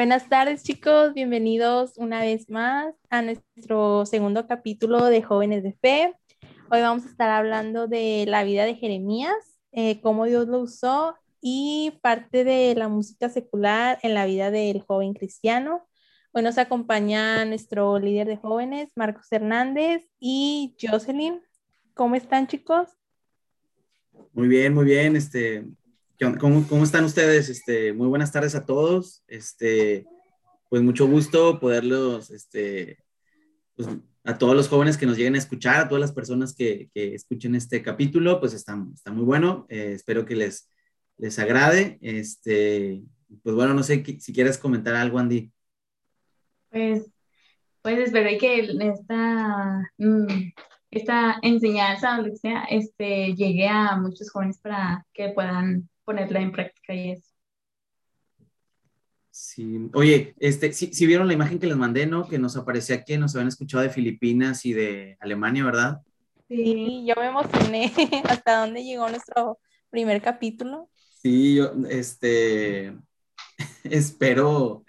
Buenas tardes chicos, bienvenidos una vez más a nuestro segundo capítulo de Jóvenes de Fe. Hoy vamos a estar hablando de la vida de Jeremías, eh, cómo Dios lo usó y parte de la música secular en la vida del joven cristiano. Hoy nos acompaña nuestro líder de jóvenes, Marcos Hernández y Jocelyn. ¿Cómo están chicos? Muy bien, muy bien. Este, ¿Cómo, ¿Cómo, están ustedes? Este, muy buenas tardes a todos. Este, pues mucho gusto poderlos, este, pues, a todos los jóvenes que nos lleguen a escuchar, a todas las personas que, escuchen este capítulo, pues está, muy bueno. Eh, espero que les, les agrade. Pues bueno, no sé si quieres comentar algo, Andy. Pues, pues espero que esta, mm, esta enseñanza, o este, llegue a muchos jóvenes para que puedan ponerla en práctica y eso. Sí, oye, este, si vieron la imagen que les mandé, ¿no? Que nos aparecía que nos habían escuchado de Filipinas y de Alemania, ¿verdad? Sí, yo me emocioné hasta dónde llegó nuestro primer capítulo. Sí, yo, este, espero,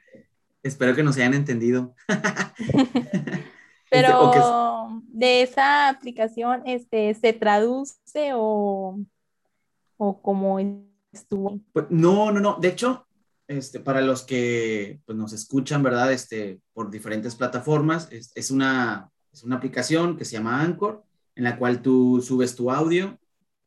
espero que nos hayan entendido. Pero este, de esa aplicación, este, ¿se traduce o, o cómo Pues, no, no, no. De hecho, este, para los que pues, nos escuchan, ¿verdad? Este, por diferentes plataformas, es, una, es una aplicación que se llama Anchor, en la cual tú subes tu audio.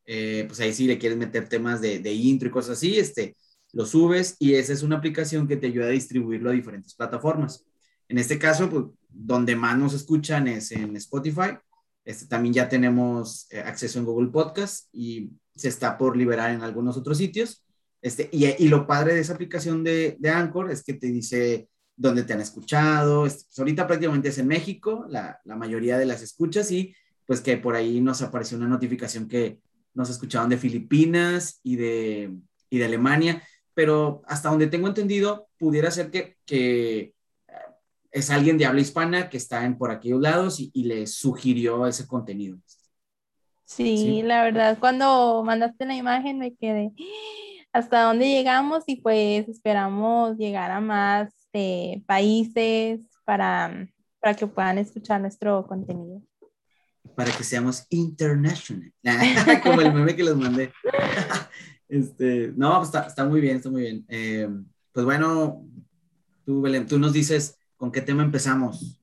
Eh, pues ahí sí le quieres meter temas de, de, intro y cosas así, este, lo subes y esa es una aplicación que te ayuda a distribuirlo a diferentes plataformas. En este caso, pues, donde más nos escuchan es en Spotify. Este, también ya tenemos eh, acceso en Google Podcast y se está por liberar en algunos otros sitios. Este, y, y lo padre de esa aplicación de, de, Anchor es que te dice dónde te han escuchado. Este, pues ahorita prácticamente es en México, la, la, mayoría de las escuchas, y pues que por ahí nos apareció una notificación que nos escuchaban de Filipinas y de, y de Alemania, pero hasta donde tengo entendido, pudiera ser que, que es alguien de habla hispana que está en por aquellos lados y, y le sugirió ese contenido. Sí, la verdad, cuando mandaste la imagen me quedé hasta dónde llegamos y pues esperamos llegar a más eh, países para, para que puedan escuchar nuestro contenido. Para que seamos international, como el meme que les mandé. este, no, pues está, está, muy bien, está muy bien. Eh, pues bueno, tú, Belén, tú nos dices ¿Con qué tema empezamos?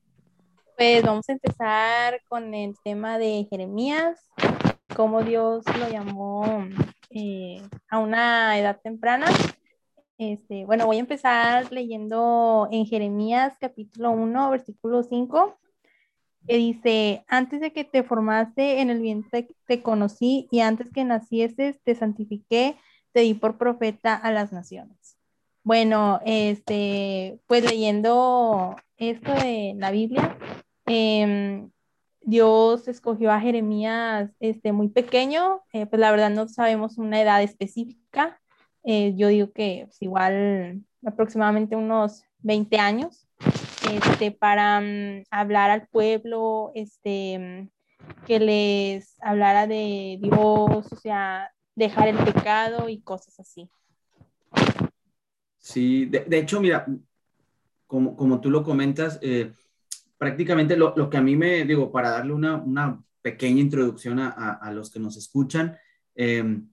Pues vamos a empezar con el tema de Jeremías, cómo Dios lo llamó eh, a una edad temprana. Este, bueno, voy a empezar leyendo en Jeremías capítulo 1, versículo 5, que dice, antes de que te formaste en el vientre te conocí y antes que nacieses te santifiqué, te di por profeta a las naciones. Bueno, este, pues leyendo esto de la Biblia, em, Dios escogió a Jeremías este, muy pequeño, eh, pues la verdad no sabemos una edad específica, eh, yo digo que pues, igual aproximadamente unos 20 años, este, para mm, hablar al pueblo, este, que les hablara de Dios, o sea, dejar el pecado y cosas así. Sí, de, hecho, mira, como, como, tú lo comentas, eh, prácticamente lo, lo, que a mí me, digo, para darle una, una pequeña introducción a, a, los que nos escuchan, em,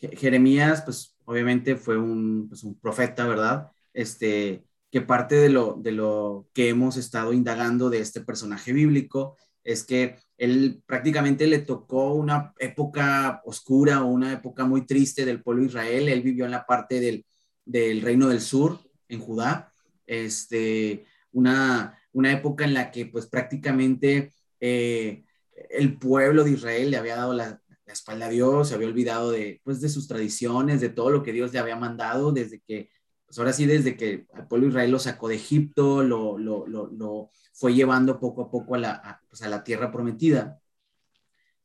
Jeremías, pues obviamente fue un, pues, un, profeta, ¿verdad? Este, que parte de lo, de lo que hemos estado indagando de este personaje bíblico es que él prácticamente le tocó una época oscura o una época muy triste del pueblo de Israel. Él vivió en la parte del, del Reino del Sur, en Judá, este, una, una época en la que pues prácticamente eh, el pueblo de Israel le había dado la, espalda a Dios, se había olvidado de, pues, de sus tradiciones, de todo lo que Dios le había mandado, desde que, pues ahora sí, desde que el pueblo de Israel lo sacó de Egipto, lo, lo, lo, fue llevando poco a poco a la, pues, a la tierra prometida.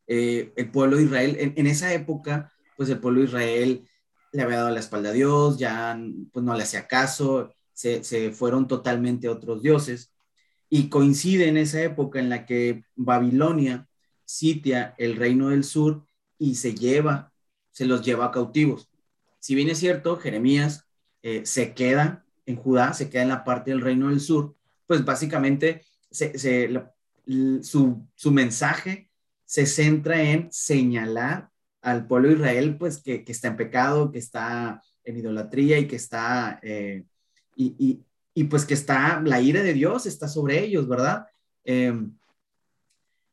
Eh, el pueblo de Israel, en, en, esa época, pues el pueblo de Israel le había dado la espalda a Dios, ya pues no le hacía caso, se, se fueron totalmente otros dioses. Y coincide en esa época en la que Babilonia sitia el reino del sur y se lleva, se los lleva cautivos. Si bien es cierto, Jeremías eh, se queda en Judá, se queda en la parte del reino del sur, pues básicamente su, su, mensaje se centra en señalar al pueblo de Israel, pues que, está en pecado, que está en idolatría y que está, eh, y, y, pues que está, la ira de Dios está sobre ellos, ¿verdad? Em,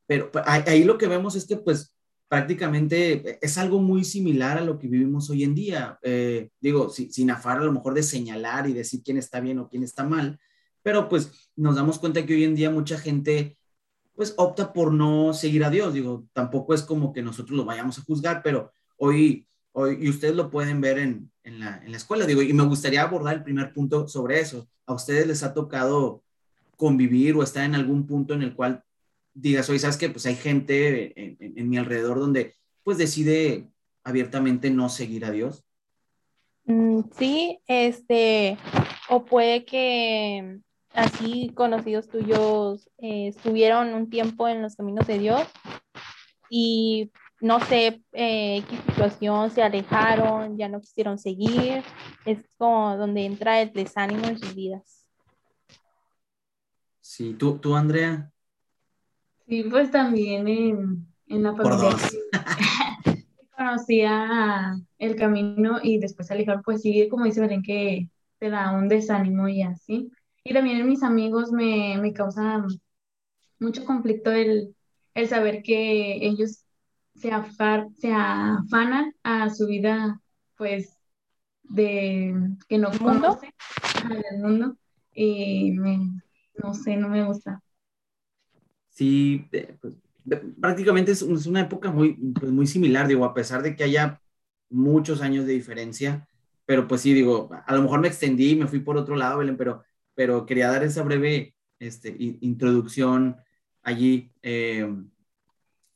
pero pues, ahí lo que vemos es que pues prácticamente es algo muy similar a lo que vivimos hoy en día. Eh, digo, sin afar a lo mejor de señalar y decir quién está bien o quién está mal, pero pues nos damos cuenta que hoy en día mucha gente pues opta por no seguir a Dios. Digo, tampoco es como que nosotros lo vayamos a juzgar, pero hoy y ustedes lo pueden ver en, en, la, en la escuela. Digo, y me gustaría abordar el primer punto sobre eso. ¿A ustedes les ha tocado convivir o estar en algún punto en el cual digas, oye, ¿sabes que Pues hay gente en, mi alrededor donde pues decide abiertamente no seguir a Dios. Mm, sí, este, o puede que así conocidos tuyos eh, un tiempo en los caminos de Dios y no sé eh, qué situación se alejaron, ya no quisieron seguir, es como donde entra el desánimo en sus vidas. Sí, tú, tú Andrea. Sí, pues también en, en la familia conocía el camino y después se alejaron, pues sí, como dice Belén, que te da un desánimo y así. Y también en mis amigos me, me causa mucho conflicto el, el saber que ellos se, se afanan a su vida, pues, de que no conocen del mundo y no sé, no me gusta. Sí, pues, prácticamente es, una época muy, pues, muy similar, digo, a pesar de que haya muchos años de diferencia, pero pues sí, digo, a lo mejor me extendí, me fui por otro lado, Belén, pero, pero quería dar esa breve este, introducción allí. Eh,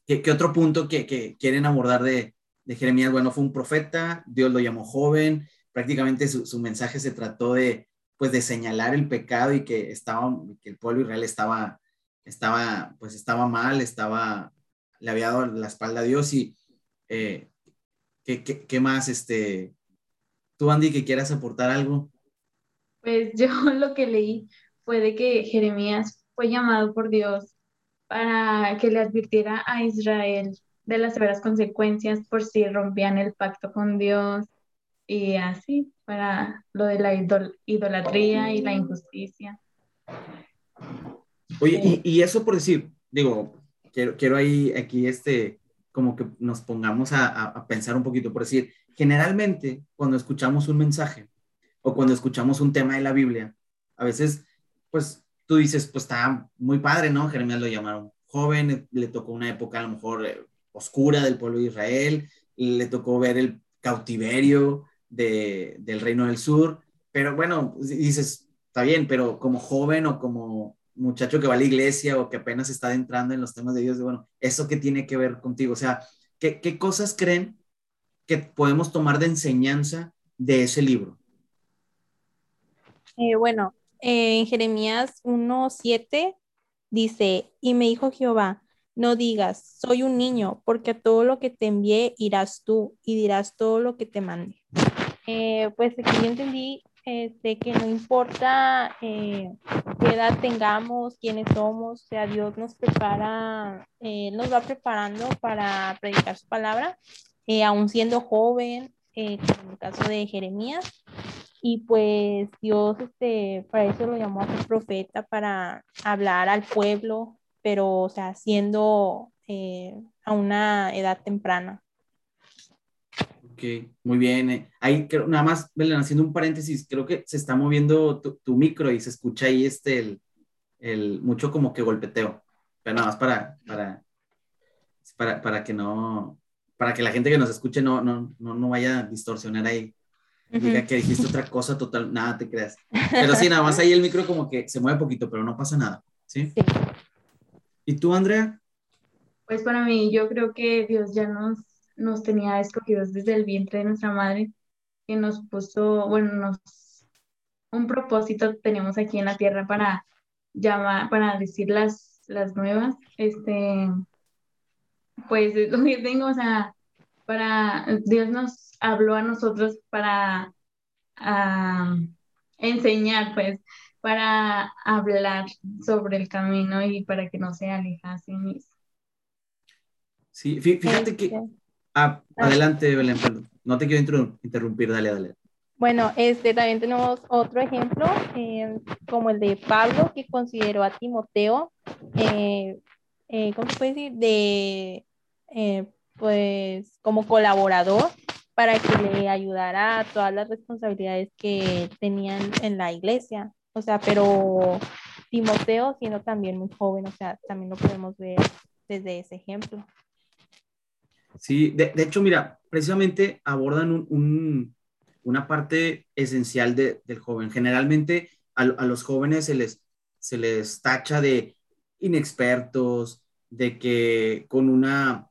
¿qué, otro punto que, que, quieren abordar de, de Jeremías? Bueno, fue un profeta, Dios lo llamó joven, prácticamente su, mensaje se trató de, pues, de señalar el pecado y que, estaba, que el pueblo israel estaba, estaba, pues, estaba mal, estaba, le había dado la espalda a Dios y eh, ¿qué, qué, qué, más, este, tú Andy, que quieras aportar algo? Pues yo lo que leí fue de que Jeremías fue llamado por Dios para que le advirtiera a Israel de las severas consecuencias por si rompían el pacto con Dios y así, para lo de la idolatría y la injusticia. Oye, y, eso por decir, digo, quiero, quiero ahí, aquí este, como que nos pongamos a, a pensar un poquito, por decir, generalmente cuando escuchamos un mensaje o cuando escuchamos un tema de la Biblia, a veces, pues tú dices, pues está muy padre, ¿no? Jeremías lo llamaron joven, le tocó una época a lo mejor eh, oscura del pueblo de Israel, le tocó ver el cautiverio de, del reino del sur, pero bueno, dices, está bien, pero como joven o como muchacho que va a la iglesia o que apenas está entrando en los temas de Dios, bueno, ¿eso qué tiene que ver contigo? O sea, ¿qué, qué cosas creen que podemos tomar de enseñanza de ese libro? Eh, bueno, en Jeremías 1.7 dice, y me dijo Jehová, no digas, soy un niño, porque a todo lo que te envié irás tú y dirás todo lo que te mande. Eh, pues aquí yo entendí este, que no importa eh, qué edad tengamos, quiénes somos, o sea, Dios nos prepara, eh, nos va preparando para predicar su palabra, aún siendo joven, en el caso de Jeremías, y pues Dios este, para eso lo llamó a ser profeta, para hablar al pueblo, pero o sea, siendo eh, a una edad temprana. Ok, muy bien. Eh. Ahí creo, nada más, Belén, haciendo un paréntesis, creo que se está moviendo tu, micro y se escucha ahí este, el, el, mucho como que golpeteo, pero nada más para, para, para, para que no, para que la gente que nos escuche no, no, no, no vaya a distorsionar ahí diga que dijiste otra cosa total, nada te creas. Pero sí, nada más ahí el micro como que se mueve poquito, pero no pasa nada, ¿sí? ¿Y tú, Andrea? Pues para mí, yo creo que Dios ya nos, nos tenía escogidos desde el vientre de nuestra madre, que nos puso, bueno, nos, un propósito tenemos aquí en la tierra para llamar, para decir las, las nuevas, este, pues lo que tengo, o sea, para, Dios nos habló a nosotros para enseñar, pues, para hablar sobre el camino y para que no se alejase mismo. Sí, fíjate que... Ah, adelante, Belén, no te quiero interrumpir, dale, dale. Bueno, este, también tenemos otro ejemplo, eh, como el de Pablo, que consideró a Timoteo, eh, eh, ¿cómo se puede decir? De, pues, como colaborador para que le ayudara a todas las responsabilidades que tenían en la iglesia. O sea, pero Timoteo siendo también muy joven, o sea, también lo podemos ver desde ese ejemplo. Sí, de, hecho, mira, precisamente abordan una parte esencial del joven. Generalmente a, los jóvenes se les, se les tacha de inexpertos, de que con una,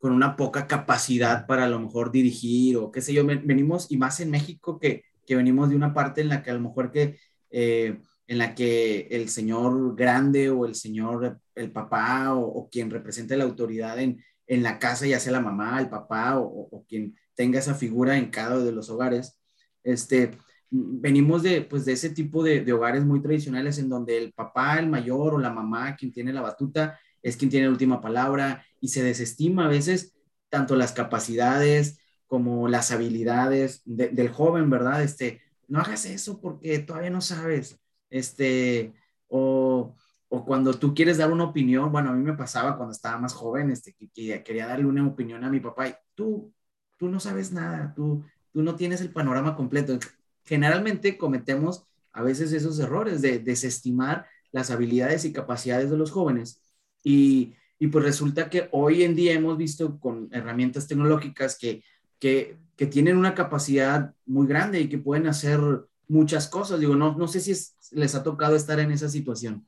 con una poca capacidad para a lo mejor dirigir o qué sé yo, venimos, y más en México que, que venimos de una parte en la que a lo mejor que... Eh, en la que el señor grande o el señor, el papá o quien representa la autoridad en, en la casa, ya sea la mamá, el papá o, quien tenga esa figura en cada uno de los hogares. Este, venimos de, pues, de ese tipo de, hogares muy tradicionales en donde el papá, el mayor o la mamá, quien tiene la batuta, es quien tiene la última palabra y se desestima a veces tanto las capacidades como las habilidades del joven, ¿verdad? Este, no hagas eso porque todavía no sabes, este, o o cuando tú quieres dar una opinión, bueno, a mí me pasaba cuando estaba más joven, este, que, quería darle una opinión a mi papá y tú, tú no sabes nada, tú, tú no tienes el panorama completo. Generalmente cometemos a veces esos errores de desestimar las habilidades y capacidades de los jóvenes y, y pues resulta que hoy en día hemos visto con herramientas tecnológicas que, que, que tienen una capacidad muy grande y que pueden hacer muchas cosas. Digo, no, no sé si les ha tocado estar en esa situación.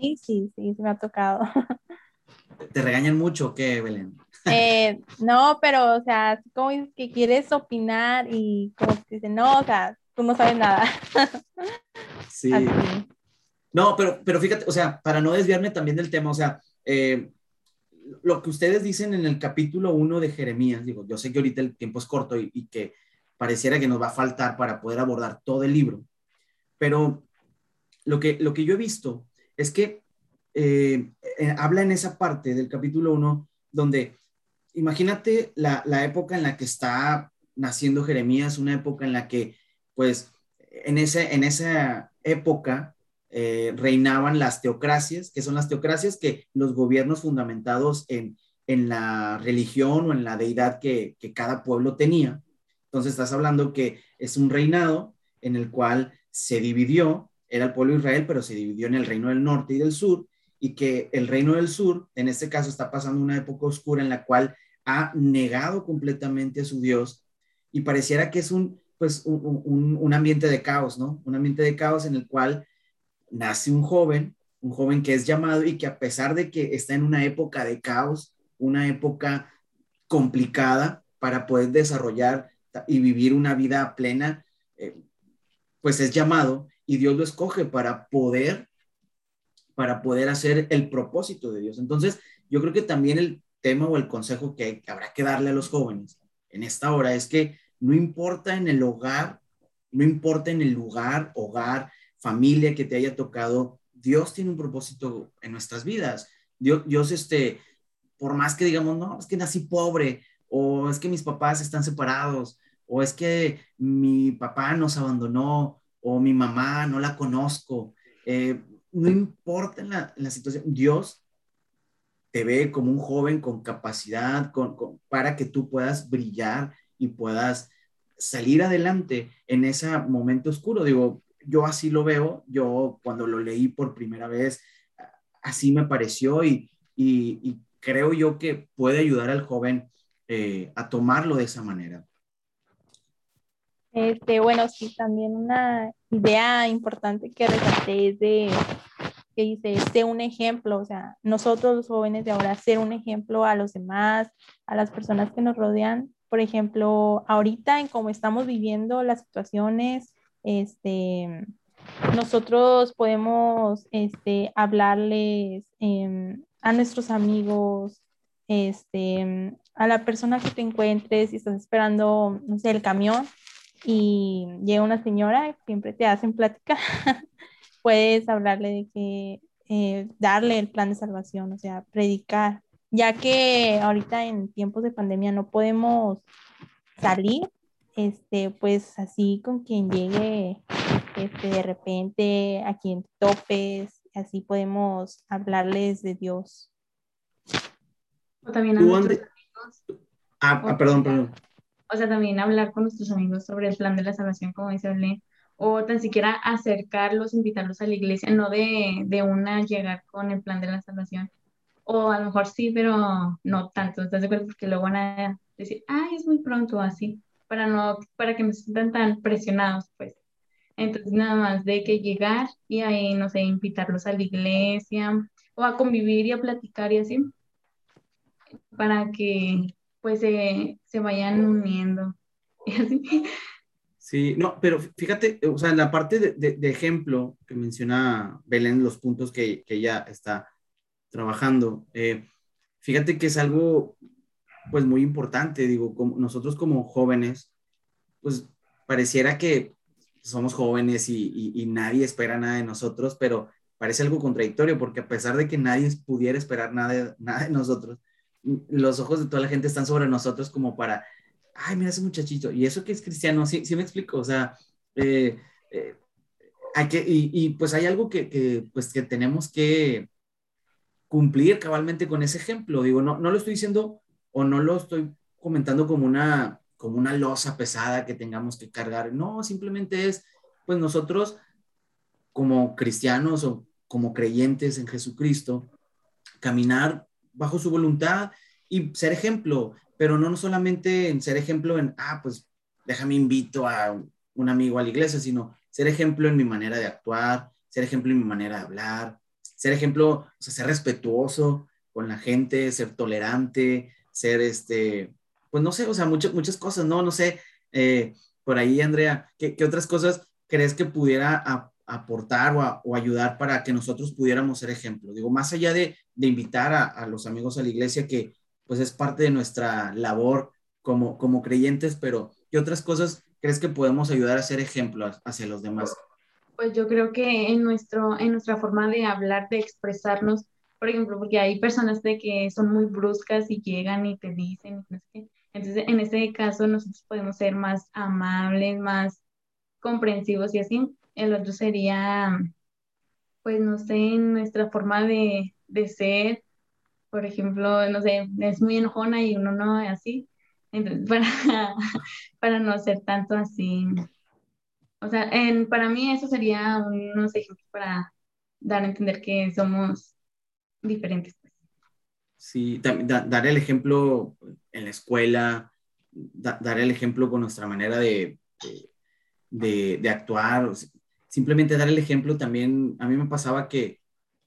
Sí, sí, sí, me ha tocado. ¿Te regañan mucho o qué, Belén? Eh, no, pero, o sea, como que quieres opinar y como que dicen, no, o sea, tú no sabes nada. Sí. No, pero, pero fíjate, o sea, para no desviarme también del tema, o sea, eh, lo que ustedes dicen en el capítulo 1 de Jeremías, digo, yo sé que ahorita el tiempo es corto y, que pareciera que nos va a faltar para poder abordar todo el libro, pero lo que, lo que yo he visto es que eh, eh, habla en esa parte del capítulo 1 donde imagínate la, época en la que está naciendo Jeremías, una época en la que, pues, en, ese, en esa época eh, reinaban las teocracias, que son las teocracias que los gobiernos fundamentados en, en la religión o en la deidad que, cada pueblo tenía. Entonces estás hablando que es un reinado en el cual se dividió era el pueblo de Israel, pero se dividió en el reino del norte y del sur, y que el reino del sur, en este caso, está pasando una época oscura en la cual ha negado completamente a su Dios y pareciera que es un, pues, un, ambiente de caos, ¿no? Un ambiente de caos en el cual nace un joven, un joven que es llamado y que a pesar de que está en una época de caos, una época complicada para poder desarrollar y vivir una vida plena, eh, pues es llamado y Dios lo escoge para poder, para poder hacer el propósito de Dios. Entonces, yo creo que también el tema o el consejo que, habrá que darle a los jóvenes en esta hora es que no importa en el hogar, no importa en el lugar, hogar, familia que te haya tocado, Dios tiene un propósito en nuestras vidas. Dios, Dios este, por más que digamos, no, es que nací pobre, o es que mis papás están separados, o es que mi papá nos abandonó, o mi mamá no la conozco. Eh, no importa la, la, situación, Dios te ve como un joven con capacidad con, para que tú puedas brillar y puedas salir adelante en ese momento oscuro. Digo, yo así lo veo, yo cuando lo leí por primera vez, así me pareció y, y, creo yo que puede ayudar al joven eh, a tomarlo de esa manera. Este, bueno, sí, también una idea importante que resalté es de que dice, ser un ejemplo, o sea, nosotros los jóvenes de ahora ser un ejemplo a los demás, a las personas que nos rodean. Por ejemplo, ahorita en cómo estamos viviendo las situaciones, este, nosotros podemos este, hablarles em, a nuestros amigos, este, a la persona que te encuentres, si estás esperando, no sé, el camión, y llega una señora, siempre te hacen plática, puedes hablarle de que eh, darle el plan de salvación, o sea, predicar, ya que ahorita en tiempos de pandemia no podemos salir, este, pues así con quien llegue este, de repente, a quien topes, así podemos hablarles de Dios. O también a nuestros amigos. Ah, ah perdón, perdón. O sea, también hablar con nuestros amigos sobre el plan de la salvación, como dice Belén, o tan siquiera acercarlos, invitarlos a la iglesia, no de, de una llegar con el plan de la salvación. O a lo mejor sí, pero no tanto, ¿estás de acuerdo? Porque luego van a decir, ay, es muy pronto, así, para, no, para que no se sientan tan presionados, pues. Entonces, nada más de que llegar y ahí, no sé, invitarlos a la iglesia o a convivir y a platicar y así, para que pues se, se vayan uniendo. Sí, no, pero fíjate, o sea, en la parte de, de, ejemplo que menciona Belén, los puntos que, que ella está trabajando, eh, fíjate que es algo, pues, muy importante, digo, como nosotros como jóvenes, pues, pareciera que somos jóvenes y, y, nadie espera nada de nosotros, pero parece algo contradictorio, porque a pesar de que nadie pudiera esperar nada, nada de nosotros, los ojos de toda la gente están sobre nosotros como para, ay, mira ese muchachito, y eso que es cristiano, sí, sí me explico, o sea, eh, eh, hay que, y, y, pues hay algo que, que, pues que tenemos que cumplir cabalmente con ese ejemplo, digo, no, no lo estoy diciendo o no lo estoy comentando como una, como una losa pesada que tengamos que cargar, no, simplemente es, pues nosotros como cristianos o como creyentes en Jesucristo, caminar bajo su voluntad y ser ejemplo, pero no solamente en ser ejemplo en, ah, pues déjame invito a un amigo a la iglesia, sino ser ejemplo en mi manera de actuar, ser ejemplo en mi manera de hablar, ser ejemplo, o sea, ser respetuoso con la gente, ser tolerante, ser este, pues no sé, o sea, muchas, muchas cosas, ¿no? No sé, eh, por ahí, Andrea, ¿qué, ¿qué, otras cosas crees que pudiera aportar o, ayudar para que nosotros pudiéramos ser ejemplo? Digo, más allá de, de invitar a, a, los amigos a la iglesia, que pues es parte de nuestra labor como, como creyentes, pero ¿qué otras cosas crees que podemos ayudar a ser ejemplo hacia los demás? Pues yo creo que en, nuestro, en nuestra forma de hablar, de expresarnos, por ejemplo, porque hay personas de que son muy bruscas y llegan y te dicen, entonces en este caso nosotros podemos ser más amables, más comprensivos y así. El otro sería, pues no sé, nuestra forma de, de ser, por ejemplo, no sé, es muy enojona y uno no es así. Entonces, para, para no ser tanto así. O sea, en, para mí eso sería unos ejemplos para dar a entender que somos diferentes. Sí, dar el ejemplo en la escuela, dar el ejemplo con nuestra manera de, de, de, actuar, simplemente dar el ejemplo también, a mí me pasaba que,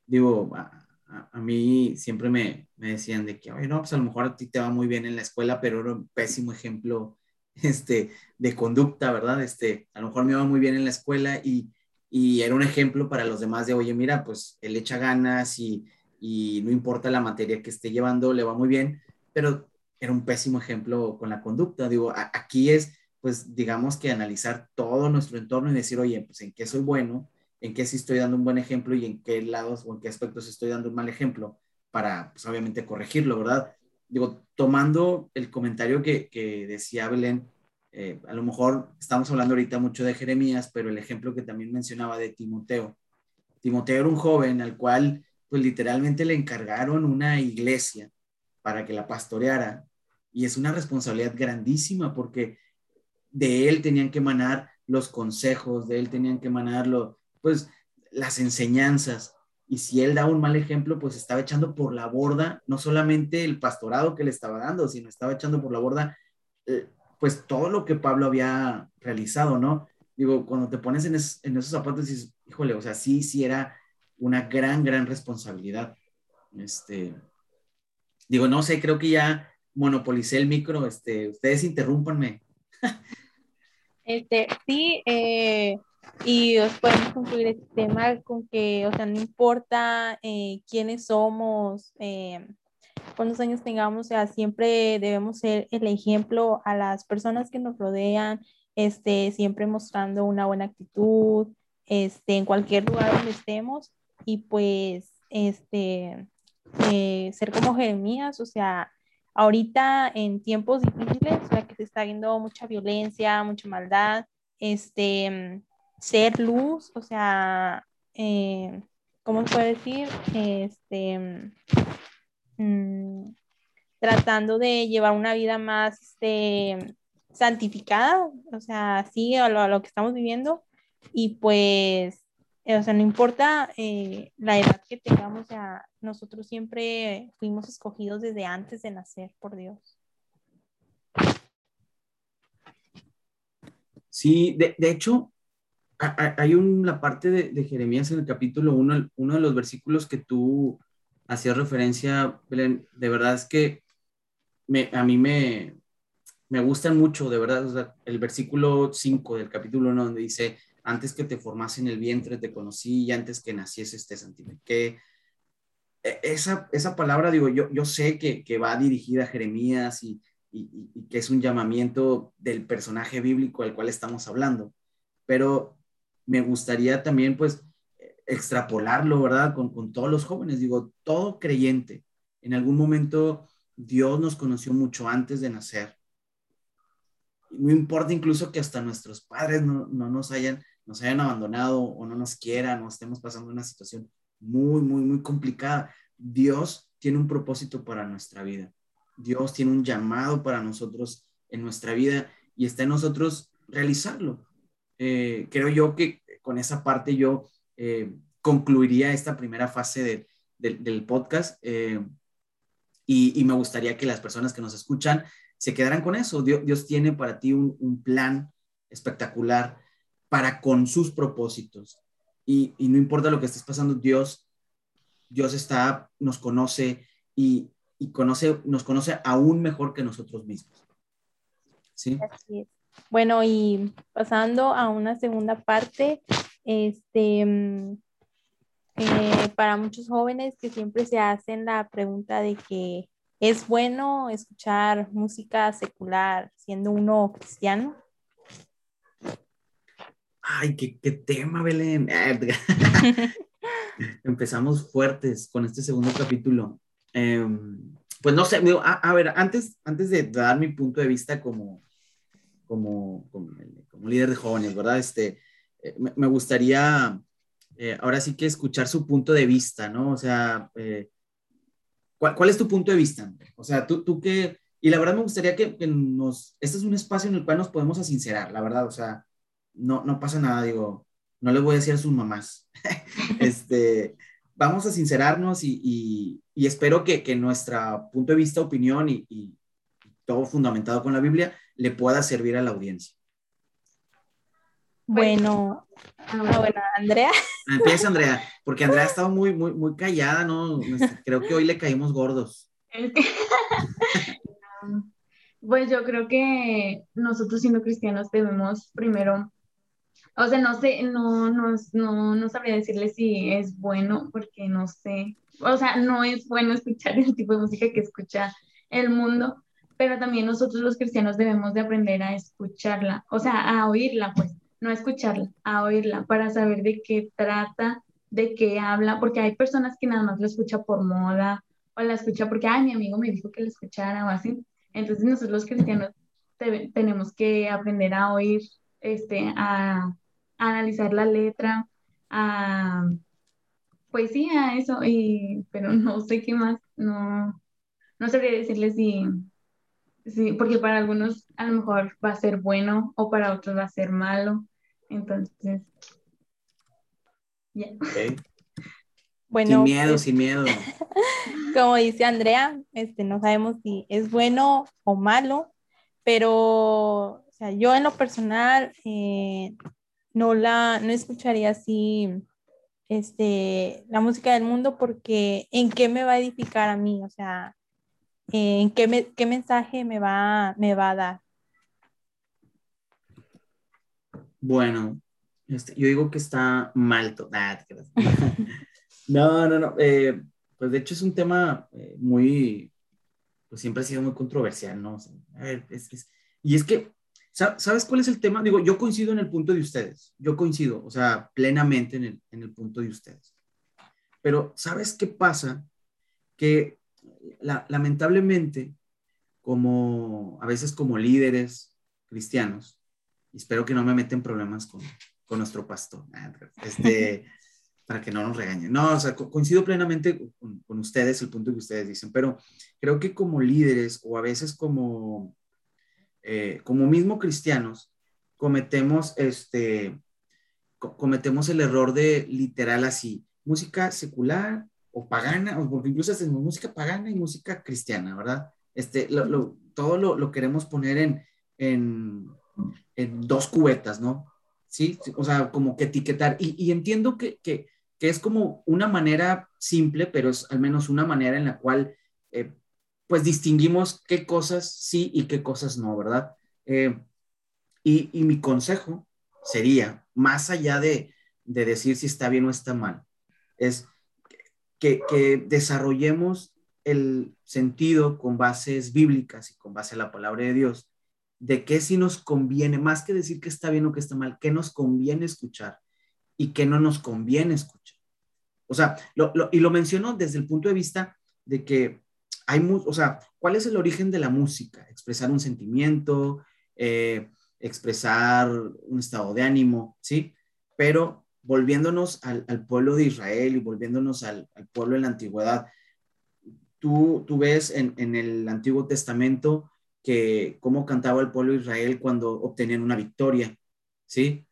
digo, a, mí siempre me, me, decían de que, oye, no, pues a lo mejor a ti te va muy bien en la escuela, pero era un pésimo ejemplo este, de conducta, ¿verdad? Este, a lo mejor me va muy bien en la escuela y, y era un ejemplo para los demás de, oye, mira, pues él echa ganas y, y no importa la materia que esté llevando, le va muy bien, pero era un pésimo ejemplo con la conducta. Digo, aquí es, pues, digamos que analizar todo nuestro entorno y decir, oye, pues, ¿en qué soy bueno? en qué sí estoy dando un buen ejemplo y en qué lados o en qué aspectos estoy dando un mal ejemplo para, pues obviamente, corregirlo, ¿verdad? Digo, tomando el comentario que, que decía Belén, eh, a lo mejor estamos hablando ahorita mucho de Jeremías, pero el ejemplo que también mencionaba de Timoteo. Timoteo era un joven al cual, pues literalmente le encargaron una iglesia para que la pastoreara y es una responsabilidad grandísima porque de él tenían que emanar los consejos, de él tenían que emanar lo, pues las enseñanzas. Y si él da un mal ejemplo, pues estaba echando por la borda no solamente el pastorado que le estaba dando, sino estaba echando por la borda eh, pues todo lo que Pablo había realizado, ¿no? Digo, cuando te pones en, esos zapatos, dices, híjole, o sea, sí, sí era una gran, gran responsabilidad. Este, digo, no sé, creo que ya monopolicé el micro, este, ustedes interrúmpanme. Este, sí, eh, y os podemos concluir este tema con que, o sea, no importa eh, quiénes somos, eh, cuántos años tengamos, o sea, siempre debemos ser el ejemplo a las personas que nos rodean, este, siempre mostrando una buena actitud, este, en cualquier lugar donde estemos y pues, este, eh, ser como Jeremías, o sea, ahorita en tiempos difíciles, o sea, que se está viendo mucha violencia, mucha maldad, este, ser luz, o sea, eh, ¿cómo se puede decir? Este, mm, tratando de llevar una vida más este, santificada, o sea, así a lo, que estamos viviendo. Y pues, o sea, no importa eh, la edad que tengamos, o sea, nosotros siempre fuimos escogidos desde antes de nacer por Dios. Sí, de, hecho, hay una parte de, Jeremías en el capítulo 1, uno de los versículos que tú hacías referencia, Belén, de verdad es que me, a mí me, me gustan mucho, de verdad, el versículo 5 del capítulo 1 donde dice, antes que te formase en el vientre te conocí y antes que nacieses te santifiqué. E, esa, esa palabra, digo, yo, yo sé que, que va dirigida a Jeremías y, y, y, que es un llamamiento del personaje bíblico al cual estamos hablando, pero me gustaría también, pues, extrapolarlo, ¿verdad? Con, con todos los jóvenes, digo, todo creyente, en algún momento Dios nos conoció mucho antes de nacer no importa incluso que hasta nuestros padres no, nos, hayan, nos hayan abandonado o no nos quieran o estemos pasando una situación muy, muy, muy complicada. Dios tiene un propósito para nuestra vida. Dios tiene un llamado para nosotros en nuestra vida y está en nosotros realizarlo. Eh, creo yo que con esa parte yo eh, concluiría esta primera fase del podcast eh, y, y, me gustaría que las personas que nos escuchan se quedarán con eso. Dios, tiene para ti un, plan espectacular para con sus propósitos. Y, no importa lo que estés pasando, Dios, Dios está, nos conoce y, conoce, nos conoce aún mejor que nosotros mismos. ¿Sí? Bueno, y pasando a una segunda parte, este, mm, eh, para muchos jóvenes que siempre se hacen la pregunta de que ¿Es bueno escuchar música secular siendo uno cristiano? Ay, qué, tema, Belén. Empezamos fuertes con este segundo capítulo. Em, pues no sé, a, ver, antes, antes de dar mi punto de vista como, como, como, líder de jóvenes, ¿verdad? Este, eh, me, gustaría eh, ahora sí que escuchar su punto de vista, ¿no? O sea, eh, ¿Cuál, es tu punto de vista? O sea, tú, tú qué, y la verdad me gustaría que, nos, este es un espacio en el cual nos podemos asincerar, la verdad, o sea, no, no pasa nada, digo, no le voy a decir a sus mamás, este, vamos a sincerarnos y, y, espero que, que nuestra punto de vista, opinión y, y todo fundamentado con la Biblia le pueda servir a la audiencia. Bueno, ah, bueno, Andrea. Ah, empieza Andrea, porque Andrea ha estado muy, muy, muy callada, ¿no? Este, creo que hoy le caímos gordos. pues yo creo que nosotros siendo cristianos debemos primero, o sea, no sé, no, no, no, no sabría decirle si es bueno, porque no sé, o sea, no es bueno escuchar el tipo de música que escucha el mundo, pero también nosotros los cristianos debemos de aprender a escucharla, o sea, a oírla, pues no a escucharla, a oírla, para saber de qué trata, de qué habla, porque hay personas que nada más lo escuchan por moda o la escucha porque, ay, mi amigo me dijo que la escuchara o así. Entonces nosotros los cristianos tenemos que aprender a oír, este, a, analizar la letra, a, pues sí, a eso, y, pero no sé qué más, no, no sabría decirles si, Sí, porque para algunos a lo mejor va a ser bueno o para otros va a ser malo. Entonces, ya. Bueno, sin miedo, pues, sin miedo. Como dice Andrea, este, no sabemos si es bueno o malo, pero o sea, yo en lo personal eh, no la no escucharía así este, la música del mundo porque en qué me va a edificar a mí, o sea, ¿En qué, qué mensaje me va, me va a dar? Bueno, este, yo digo que está mal. Ah, no, no, no. Eh, pues de hecho es un tema eh, muy, pues siempre ha sido muy controversial, ¿no? y es que ¿Sabes cuál es el tema? Digo, yo coincido en el punto de ustedes, yo coincido, o sea, plenamente en el, en el punto de ustedes. Pero ¿sabes qué pasa? Que lamentablemente, como a veces como líderes cristianos, espero que no me meten problemas con, con nuestro pastor, este, para que no nos regañen. No, o sea, coincido plenamente con, con ustedes, el punto que ustedes dicen, pero creo que como líderes o a veces como eh, como mismo cristianos, cometemos, este, cometemos el error de literal así, música secular o pagana, o porque incluso hacemos música pagana y música cristiana, ¿verdad? Este, todo lo, queremos poner en, en, dos cubetas, ¿no? Sí, o sea, como que etiquetar. Y, entiendo que, que, es como una manera simple, pero es al menos una manera en la cual eh, pues distinguimos qué cosas sí y qué cosas no, ¿verdad? Eh, y, mi consejo sería, más allá de, decir si está bien o está mal, es que, desarrollemos el sentido con bases bíblicas y con base a la palabra de Dios, de qué sí nos conviene, más que decir que está bien o que está mal, qué nos conviene escuchar y qué no nos conviene escuchar. O sea, y lo menciono desde el punto de vista de que hay, o sea, ¿cuál es el origen de la música? Expresar un sentimiento, eh, expresar un estado de ánimo, ¿sí? Pero volviéndonos al, pueblo de Israel y volviéndonos al, pueblo en la antigüedad, tú, tú ves en, en, el Antiguo Testamento que cómo cantaba el pueblo de Israel cuando obtenían una victoria, ¿sí?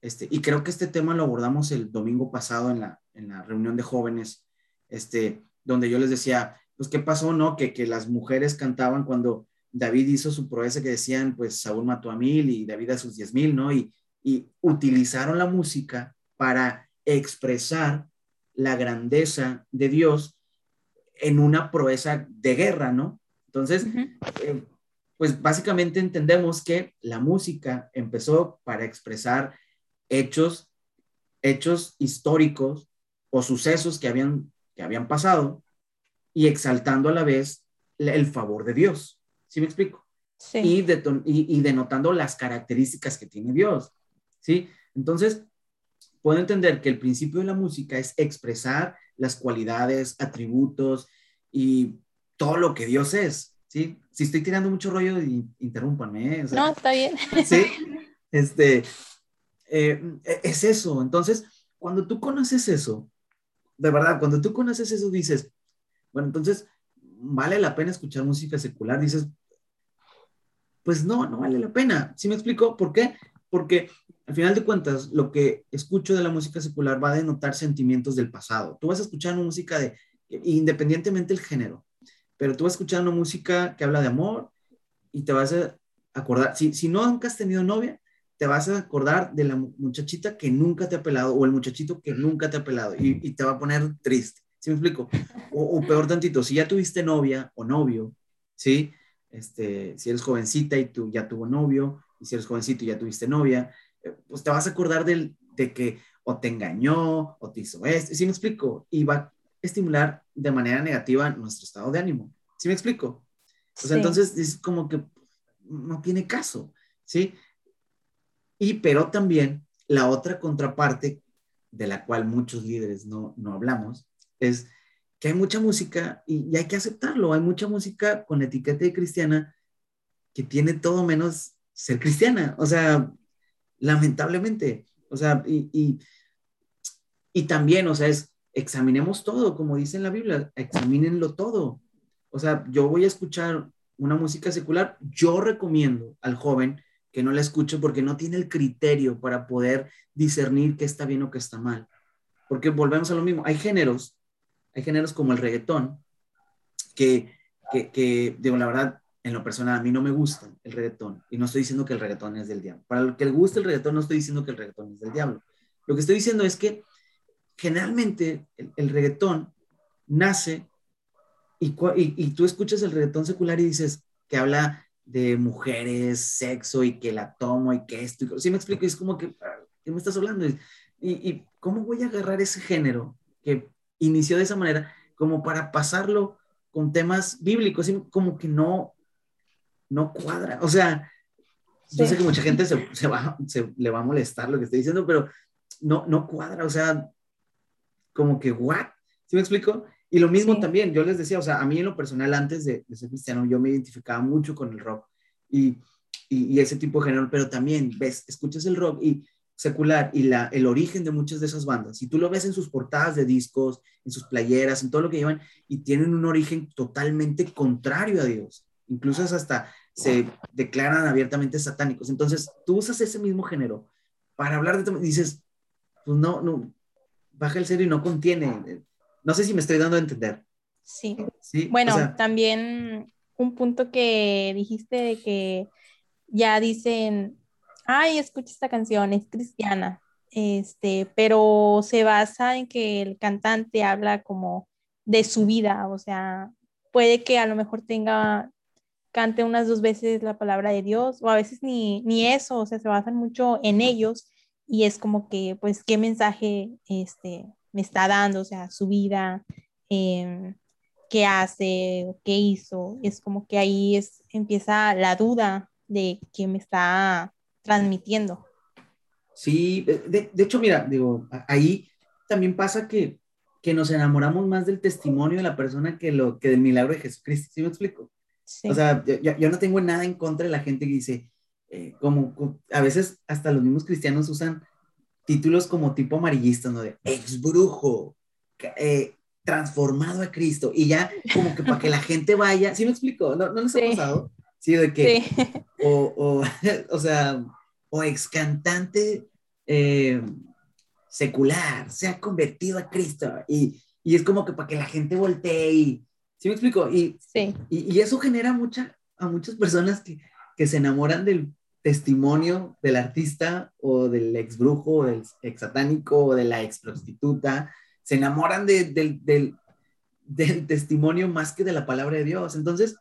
Este, y creo que este tema lo abordamos el domingo pasado en la, en la reunión de jóvenes, este, donde yo les decía, pues, ¿qué pasó, no? Que, que las mujeres cantaban cuando David hizo su proeza que decían, pues, Saúl mató a mil y David a sus diez mil, ¿no? Y, y utilizaron la música para expresar la grandeza de Dios en una proeza de guerra, ¿no? Entonces, eh, pues básicamente entendemos que la música empezó para expresar hechos, hechos históricos o sucesos que habían, que habían pasado y exaltando a la vez el favor de Dios. ¿Sí me explico? Sí. Y, y, denotando las características que tiene Dios. ¿Sí? Entonces, puedo entender que el principio de la música es expresar las cualidades, atributos y todo lo que Dios es. ¿Sí? Si estoy tirando mucho rollo, interrúmpanme. ¿eh? no, está bien. Sí. Este, eh, es eso. Entonces, cuando tú conoces eso, de verdad, cuando tú conoces eso, dices, bueno, entonces, ¿vale la pena escuchar música secular? Dices, pues no, no vale la pena. ¿Sí me explico? ¿Por qué? Porque al final de cuentas, lo que escucho de la música secular va a denotar sentimientos del pasado. Tú vas a escuchar música de, independientemente del género, pero tú vas a escuchar una música que habla de amor y te vas a acordar, si, si no nunca has tenido novia, te vas a acordar de la muchachita que nunca te ha pelado o el muchachito que nunca te ha pelado y, y te va a poner triste. ¿Sí me explico? O, peor tantito, si ya tuviste novia o novio, ¿sí? Este, si eres jovencita y tú ya tuvo novio, y si eres jovencito y ya tuviste novia, eh, pues te vas a acordar del, de que o te engañó o te hizo esto, ¿sí me explico? Y va a estimular de manera negativa nuestro estado de ánimo, ¿sí me explico? O sea, entonces es como que no tiene caso, ¿sí? Y pero también la otra contraparte de la cual muchos líderes no, no hablamos es que hay mucha música y, hay que aceptarlo. Hay mucha música con etiqueta cristiana que tiene todo menos ser cristiana. O sea, lamentablemente. O sea, y, y, también, o sea, es examinemos todo, como dice en la Biblia, examínenlo todo. O sea, yo voy a escuchar una música secular, yo recomiendo al joven que no la escuche porque no tiene el criterio para poder discernir qué está bien o qué está mal. Porque volvemos a lo mismo, hay géneros hay géneros como el reggaetón, que, que, digo, la verdad, en lo personal, a mí no me gusta el reggaetón. Y no estoy diciendo que el reggaetón es del diablo. Para el que le guste el reggaetón, no estoy diciendo que el reggaetón es del diablo. Lo que estoy diciendo es que generalmente el, reggaetón nace y, y, tú escuchas el reggaetón secular y dices que habla de mujeres, sexo y que la tomo y que esto. Y, ¿Sí me explico? Es como que, ¿qué me estás hablando? Y, cómo voy a agarrar ese género que inició de esa manera, como para pasarlo con temas bíblicos, como que no, no cuadra. O sea, Yo sé que mucha gente se, se, va, se, le va a molestar lo que estoy diciendo, pero no, no cuadra, o sea, como que, ¿what? ¿Sí me explico? Y lo mismo también, yo les decía, o sea, a mí en lo personal, antes de, de ser cristiano, yo me identificaba mucho con el rock y, y, y, ese tipo de género, pero también, ves, escuchas el rock y secular y la, el origen de muchas de esas bandas, si tú lo ves en sus portadas de discos, en sus playeras, en todo lo que llevan, y tienen un origen totalmente contrario a Dios, incluso es hasta se declaran abiertamente satánicos. Entonces, tú usas ese mismo género para hablar de, dices, pues no, no, baja el serio y no contiene. No sé si me estoy dando a entender. Sí. ¿Sí? Bueno, o sea, también un punto que dijiste de que ya dicen, ay, escucha esta canción, es cristiana, este, pero se basa en que el cantante habla como de su vida, o sea, puede que a lo mejor tenga, cante unas dos veces la palabra de Dios, o a veces ni, ni eso, o sea, se basan mucho en ellos y es como que, pues, ¿qué mensaje este, me está dando? O sea, su vida, eh, qué hace, qué hizo, es como que ahí es, empieza la duda de qué me está transmitiendo. Sí, de, de, hecho, mira, digo, ahí también pasa que, que nos enamoramos más del testimonio de la persona que, lo, que del milagro de Jesucristo, ¿sí me explico? Sí. O sea, yo, yo, no tengo nada en contra de la gente que dice, eh, como, como, a veces hasta los mismos cristianos usan títulos como tipo amarillistas, ¿no? De ex brujo, eh, transformado a Cristo, y ya como que para que la gente vaya, ¿sí me explico? ¿No, no les ha sí. pasado? Sí, de que, sí. O, o, o sea, o ex cantante eh, secular, se ha convertido a Cristo y, y, es como que para que la gente voltee y, ¿sí me explico? Y, sí. y, y eso genera mucha, a muchas personas que, que, se enamoran del testimonio del artista o del ex brujo o del ex satánico o de la ex prostituta, se enamoran de, de, del, del testimonio más que de la palabra de Dios. Entonces,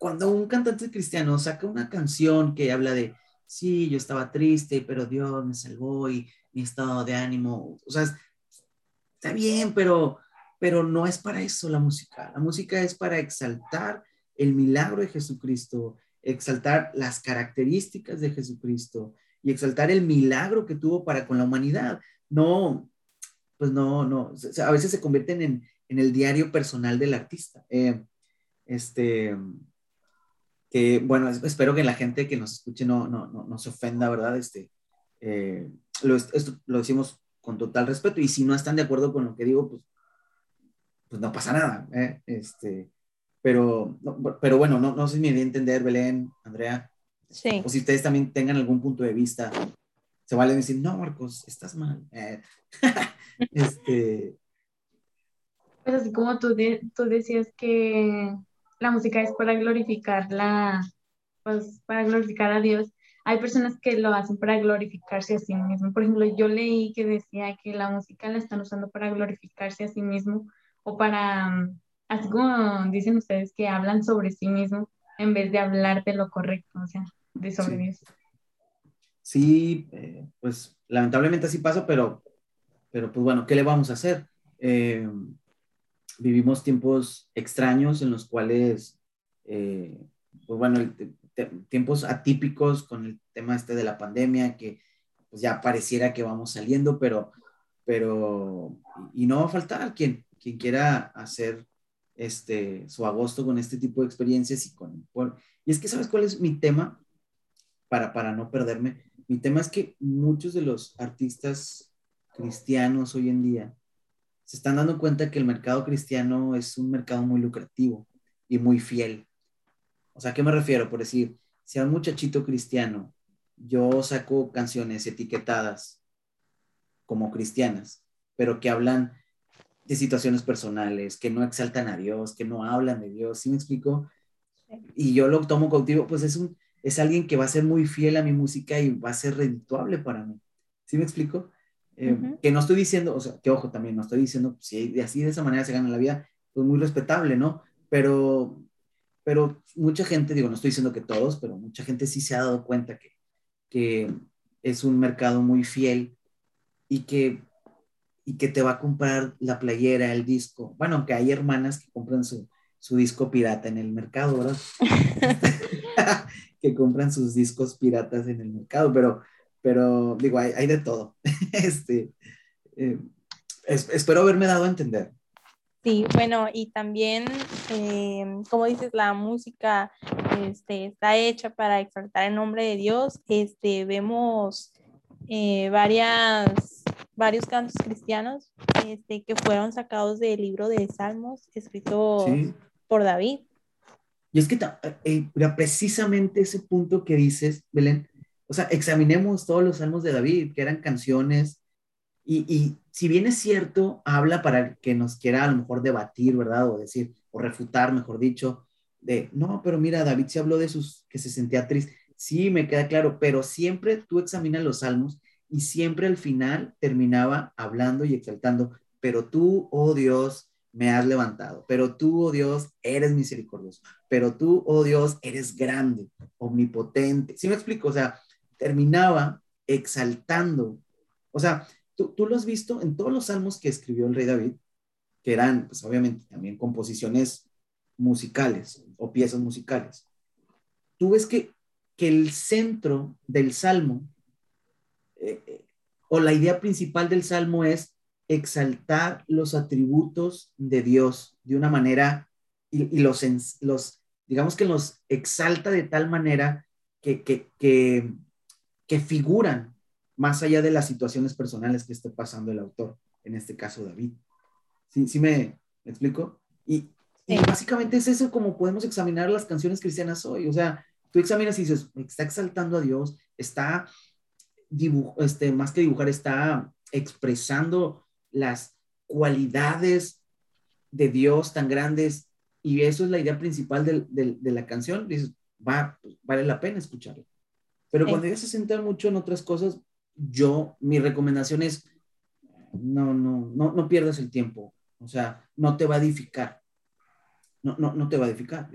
cuando un cantante cristiano saca una canción que habla de sí, yo estaba triste, pero Dios me salvó y mi estado de ánimo, o sea, está bien, pero, pero no es para eso la música. La música es para exaltar el milagro de Jesucristo, exaltar las características de Jesucristo y exaltar el milagro que tuvo para con la humanidad. No, pues no, no, a veces se convierten en, en el diario personal del artista. Eh, este, que, bueno, espero que la gente que nos escuche no, no, no, no se ofenda, ¿verdad? Este, eh, lo, esto lo decimos con total respeto y si no están de acuerdo con lo que digo, pues, pues no pasa nada. ¿eh? Este, pero, pero bueno, no, no sé si me voy a entender, Belén, Andrea. Sí. O si ustedes también tengan algún punto de vista, se vale decir, no, Marcos, estás mal. Eh, este. Pues así como tú, de, tú decías que la música es para glorificar la, pues para glorificar a Dios. Hay personas que lo hacen para glorificarse a sí mismo. Por ejemplo, yo leí que decía que la música la están usando para glorificarse a sí mismo o para, así como dicen ustedes, que hablan sobre sí mismo en vez de hablar de lo correcto, o sea, de sobre sí. Dios. Sí, eh, pues lamentablemente así pasa, pero, pero pues bueno, ¿qué le vamos a hacer? Eh, vivimos tiempos extraños en los cuales, eh, pues bueno, tiempos atípicos con el tema este de la pandemia, que pues ya pareciera que vamos saliendo, pero, pero, y no va a faltar quien, quien quiera hacer este, su agosto con este tipo de experiencias y con, y es que, ¿sabes cuál es mi tema? Para, para no perderme, mi tema es que muchos de los artistas cristianos hoy en día se están dando cuenta que el mercado cristiano es un mercado muy lucrativo y muy fiel. O sea, ¿a qué me refiero? Por decir, si a un muchachito cristiano yo saco canciones etiquetadas como cristianas, pero que hablan de situaciones personales, que no exaltan a Dios, que no hablan de Dios, ¿sí me explico? Y yo lo tomo cautivo, pues es, un, es alguien que va a ser muy fiel a mi música y va a ser redituable para mí. ¿Sí me explico? Eh, uh -huh. Que no estoy diciendo, o sea, que ojo también, no estoy diciendo, si así de esa manera se gana la vida, pues muy respetable, ¿no? Pero, pero mucha gente, digo, no estoy diciendo que todos, pero mucha gente sí se ha dado cuenta que, que es un mercado muy fiel y que, y que te va a comprar la playera, el disco. Bueno, aunque hay hermanas que compran su, su disco pirata en el mercado, ¿verdad? que compran sus discos piratas en el mercado, pero, pero digo, hay, de todo. este, eh, espero haberme dado a entender. Sí, bueno, y también, eh, como dices, la música este, está hecha para exaltar el nombre de Dios. Este, vemos eh, varias, varios cantos cristianos este, que fueron sacados del libro de Salmos, escrito por David. Y es que eh, precisamente ese punto que dices, Belén, o sea, examinemos todos los salmos de David, que eran canciones, y, y, si bien es cierto, habla para que nos quiera a lo mejor debatir, ¿verdad? O decir, o refutar, mejor dicho, de, no, pero mira, David se habló de sus, que se sentía triste. Sí, me queda claro, pero siempre tú examinas los salmos y siempre al final terminaba hablando y exaltando, pero tú, oh Dios, me has levantado, pero tú, oh Dios, eres misericordioso, pero tú, oh Dios, eres grande, omnipotente. ¿Sí me explico? O sea, terminaba exaltando. O sea, tú, tú lo has visto en todos los salmos que escribió el rey David, que eran, pues obviamente, también composiciones musicales o piezas musicales. Tú ves que, que el centro del salmo eh, eh, o la idea principal del salmo es exaltar los atributos de Dios de una manera y, los, los, digamos que los exalta de tal manera que, que, que, que, figuran más allá de las situaciones personales que esté pasando el autor, en este caso David. ¿Sí, sí me, explico? Y, y, básicamente es eso como podemos examinar las canciones cristianas hoy. O sea, tú examinas y dices, está exaltando a Dios, está este, más que dibujar, está expresando las cualidades de Dios tan grandes y eso es la idea principal de la canción. Dices, va, pues, vale la pena escucharla. Pero cuando ya se centra mucho en otras cosas, yo, mi recomendación es, no, no, no, no pierdas el tiempo. O sea, no te va a edificar. No, no, no te va a edificar.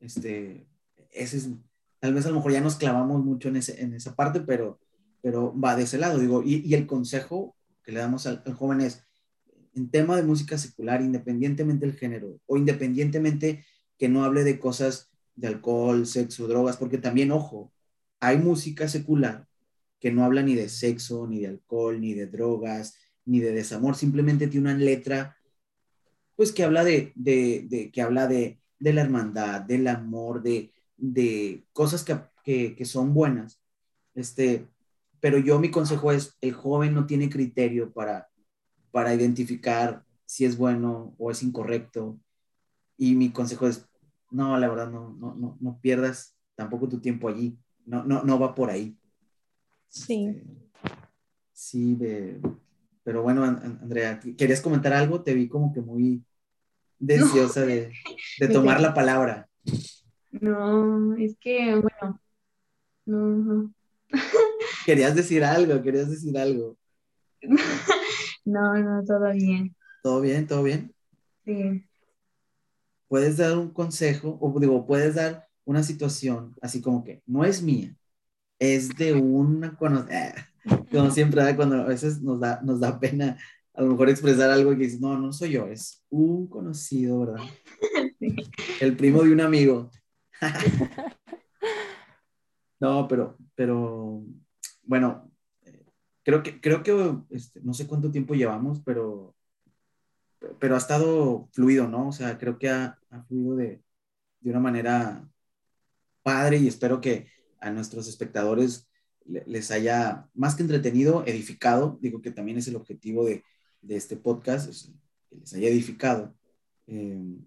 Este, ese es, tal vez a lo mejor ya nos clavamos mucho en, ese, en esa parte, pero pero va de ese lado, digo, y, el consejo que le damos al, joven es, en tema de música secular, independientemente del género, o independientemente que no hable de cosas de alcohol, sexo, drogas, porque también, ojo, hay música secular que no habla ni de sexo, ni de alcohol, ni de drogas, ni de desamor, simplemente tiene una letra, pues que habla de, que habla de, de, la hermandad, del amor, de, de cosas que, que, que son buenas. Este, pero yo mi consejo es, el joven no tiene criterio para, para identificar si es bueno o es incorrecto. Y mi consejo es, no, la verdad, no, no, no, no pierdas tampoco tu tiempo allí. No, no, no va por ahí. Sí. Este, sí, pero bueno, Andrea, ¿querías comentar algo? Te vi como que muy deseosa de, de tomar la palabra. No, es que, bueno, no, no. Querías decir algo, querías decir algo. No, no, todo bien. ¿Todo bien? ¿Todo bien? Sí. Puedes dar un consejo, o digo, puedes dar una situación así como que no es mía, es de una conocida. Como siempre, cuando a veces nos da, nos da pena a lo mejor expresar algo que dices, no, no soy yo, es un conocido, ¿verdad? El primo de un amigo. no, pero, pero bueno, creo que, creo que este, no sé cuánto tiempo llevamos, pero, pero ha estado fluido, ¿no? O sea, creo que ha, fluido de, de, una manera padre y espero que a nuestros espectadores les haya más que entretenido, edificado. Digo que también es el objetivo de, de este podcast, que les haya edificado. Eh,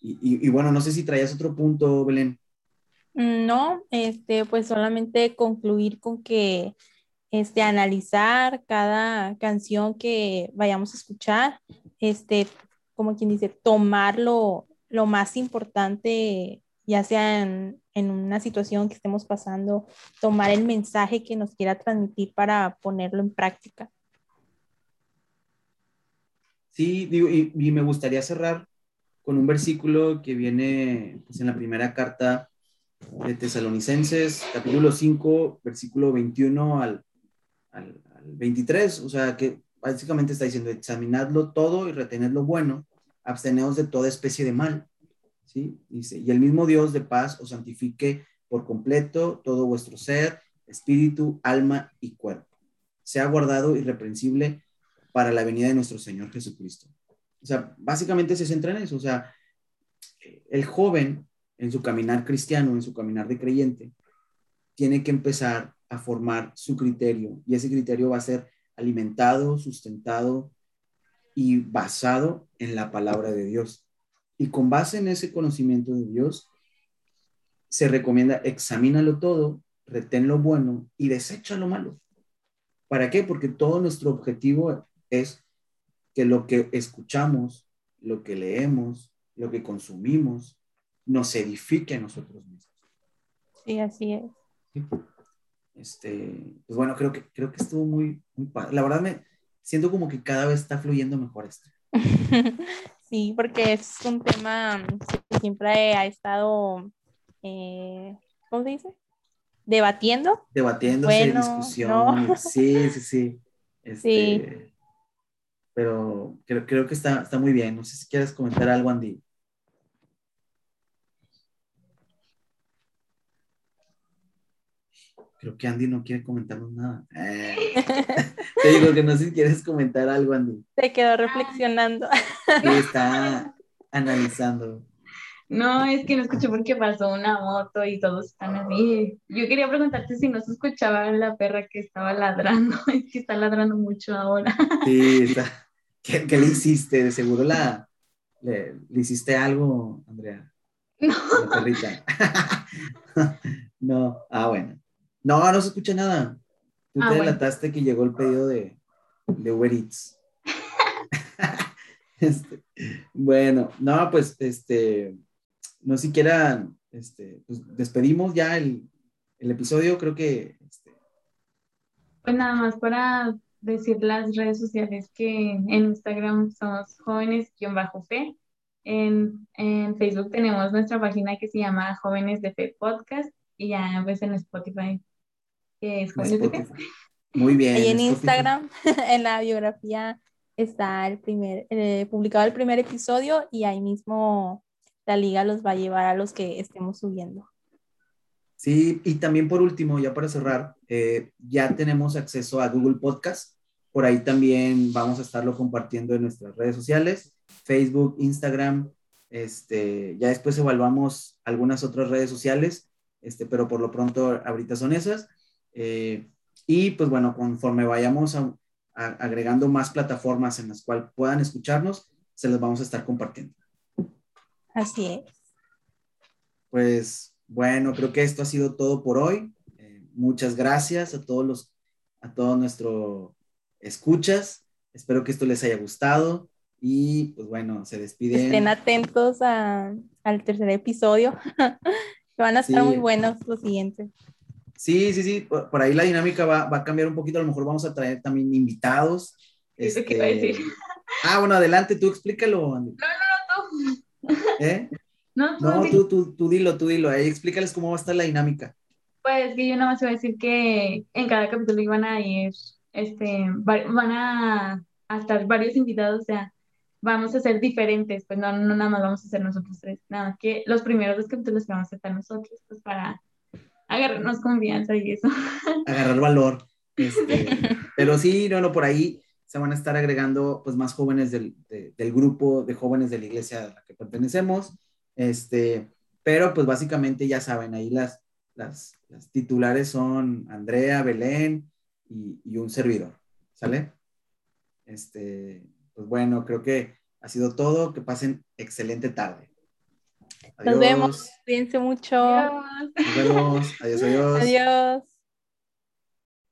y, y, bueno, no sé si traías otro punto, Belén. No, este, pues solamente concluir con que este, analizar cada canción que vayamos a escuchar, este, como quien dice, tomar lo, más importante, ya sea en, una situación que estemos pasando, tomar el mensaje que nos quiera transmitir para ponerlo en práctica. Sí, digo, y, me gustaría cerrar con un versículo que viene pues, en la primera carta de Tesalonicenses, capítulo 5, versículo 21 al, al, 23, o sea que básicamente está diciendo, examinadlo todo y retened lo bueno, absteneos de toda especie de mal, Dice, y el mismo Dios de paz os santifique por completo todo vuestro ser, espíritu, alma y cuerpo. Sea guardado irreprensible para la venida de nuestro Señor Jesucristo. O sea, básicamente se centra en eso. O sea, el joven en su caminar cristiano, en su caminar de creyente, tiene que empezar a formar su criterio y ese criterio va a ser alimentado, sustentado y basado en la palabra de Dios. Y con base en ese conocimiento de Dios, se recomienda examínalo todo, retén lo bueno y desecha lo malo. ¿Para qué? Porque todo nuestro objetivo es que lo que escuchamos, lo que leemos, lo que consumimos, nos edifique a nosotros mismos. Sí, así es. Este, pues bueno, creo que, creo que estuvo muy, muy padre. La verdad me siento como que cada vez está fluyendo mejor esto. sí, porque es un tema que siempre ha estado, eh, ¿cómo se dice? Debatiendo. Debatiendo, discusión. Sí, sí, sí. Este, sí. Pero creo, creo que está, está muy bien. No sé si quieres comentar algo, Andy. Creo que Andy no quiere comentarnos nada. Eh. Te digo que no sé si quieres comentar algo, Andy. Se quedó reflexionando. Sí, está analizando. No, es que no escuché porque pasó una moto y todos están así. Yo quería preguntarte si no se escuchaba la perra que estaba ladrando. Es que está ladrando mucho ahora. Sí, está. ¿Qué, le hiciste? De seguro la, le, hiciste algo, Andrea. No. La perrita. no. Ah, bueno. No, no se escucha nada. Tú ah, te delataste que llegó el pedido de, de Uber Eats. Este, bueno, no, pues, este, no siquiera, este, pues despedimos ya el, el episodio, creo que, este... Pues nada más para decir las redes sociales que en Instagram somos jóvenes-fe. En, en Facebook tenemos nuestra página que se llama Jóvenes de Fe Podcast y ya pues en Spotify muy bien. Y en Instagram, en la biografía, está el primer, eh, publicado el primer episodio y ahí mismo la liga los va a llevar a los que estemos subiendo. Sí, y también por último, ya para cerrar, eh, ya tenemos acceso a Google Podcast. Por ahí también vamos a estarlo compartiendo en nuestras redes sociales, Facebook, Instagram. Este, ya después evaluamos algunas otras redes sociales, este, pero por lo pronto ahorita son esas. Eh, y pues bueno, conforme vayamos agregando más plataformas en las cuales puedan escucharnos, se las vamos a estar compartiendo. Así es. Pues bueno, creo que esto ha sido todo por hoy. Eh, muchas gracias a todos los, a todos nuestros escuchas. Espero que esto les haya gustado y pues bueno, se despiden. Estén atentos al tercer episodio. Van a estar muy buenos los siguientes. Sí, sí, sí, por, ahí la dinámica va, a cambiar un poquito, a lo mejor vamos a traer también invitados. Este... ¿Qué iba a decir? Ah, bueno, adelante, tú explícalo, Andy. No, no, no, tú. ¿Eh? No, tú, tú, tú, dilo, tú dilo, ahí explícales cómo va a estar la dinámica. Pues que yo nada más iba a decir que en cada capítulo iban a ir, este, van a, estar varios invitados, o sea, vamos a ser diferentes, pues no, no nada más vamos a ser nosotros tres, nada que los primeros dos capítulos que vamos a estar nosotros, pues para agarrarnos confianza y eso. Agarrar valor. Este, pero sí, no, no, por ahí se van a estar agregando pues más jóvenes del, del, grupo de jóvenes de la iglesia a la que pertenecemos. Este, pero pues básicamente ya saben, ahí las, las, las titulares son Andrea, Belén y, y, un servidor. ¿Sale? Este, pues bueno, creo que ha sido todo. Que pasen excelente tarde. Nos vemos. Cuídense mucho. Nos vemos. Adiós, adiós. Adiós.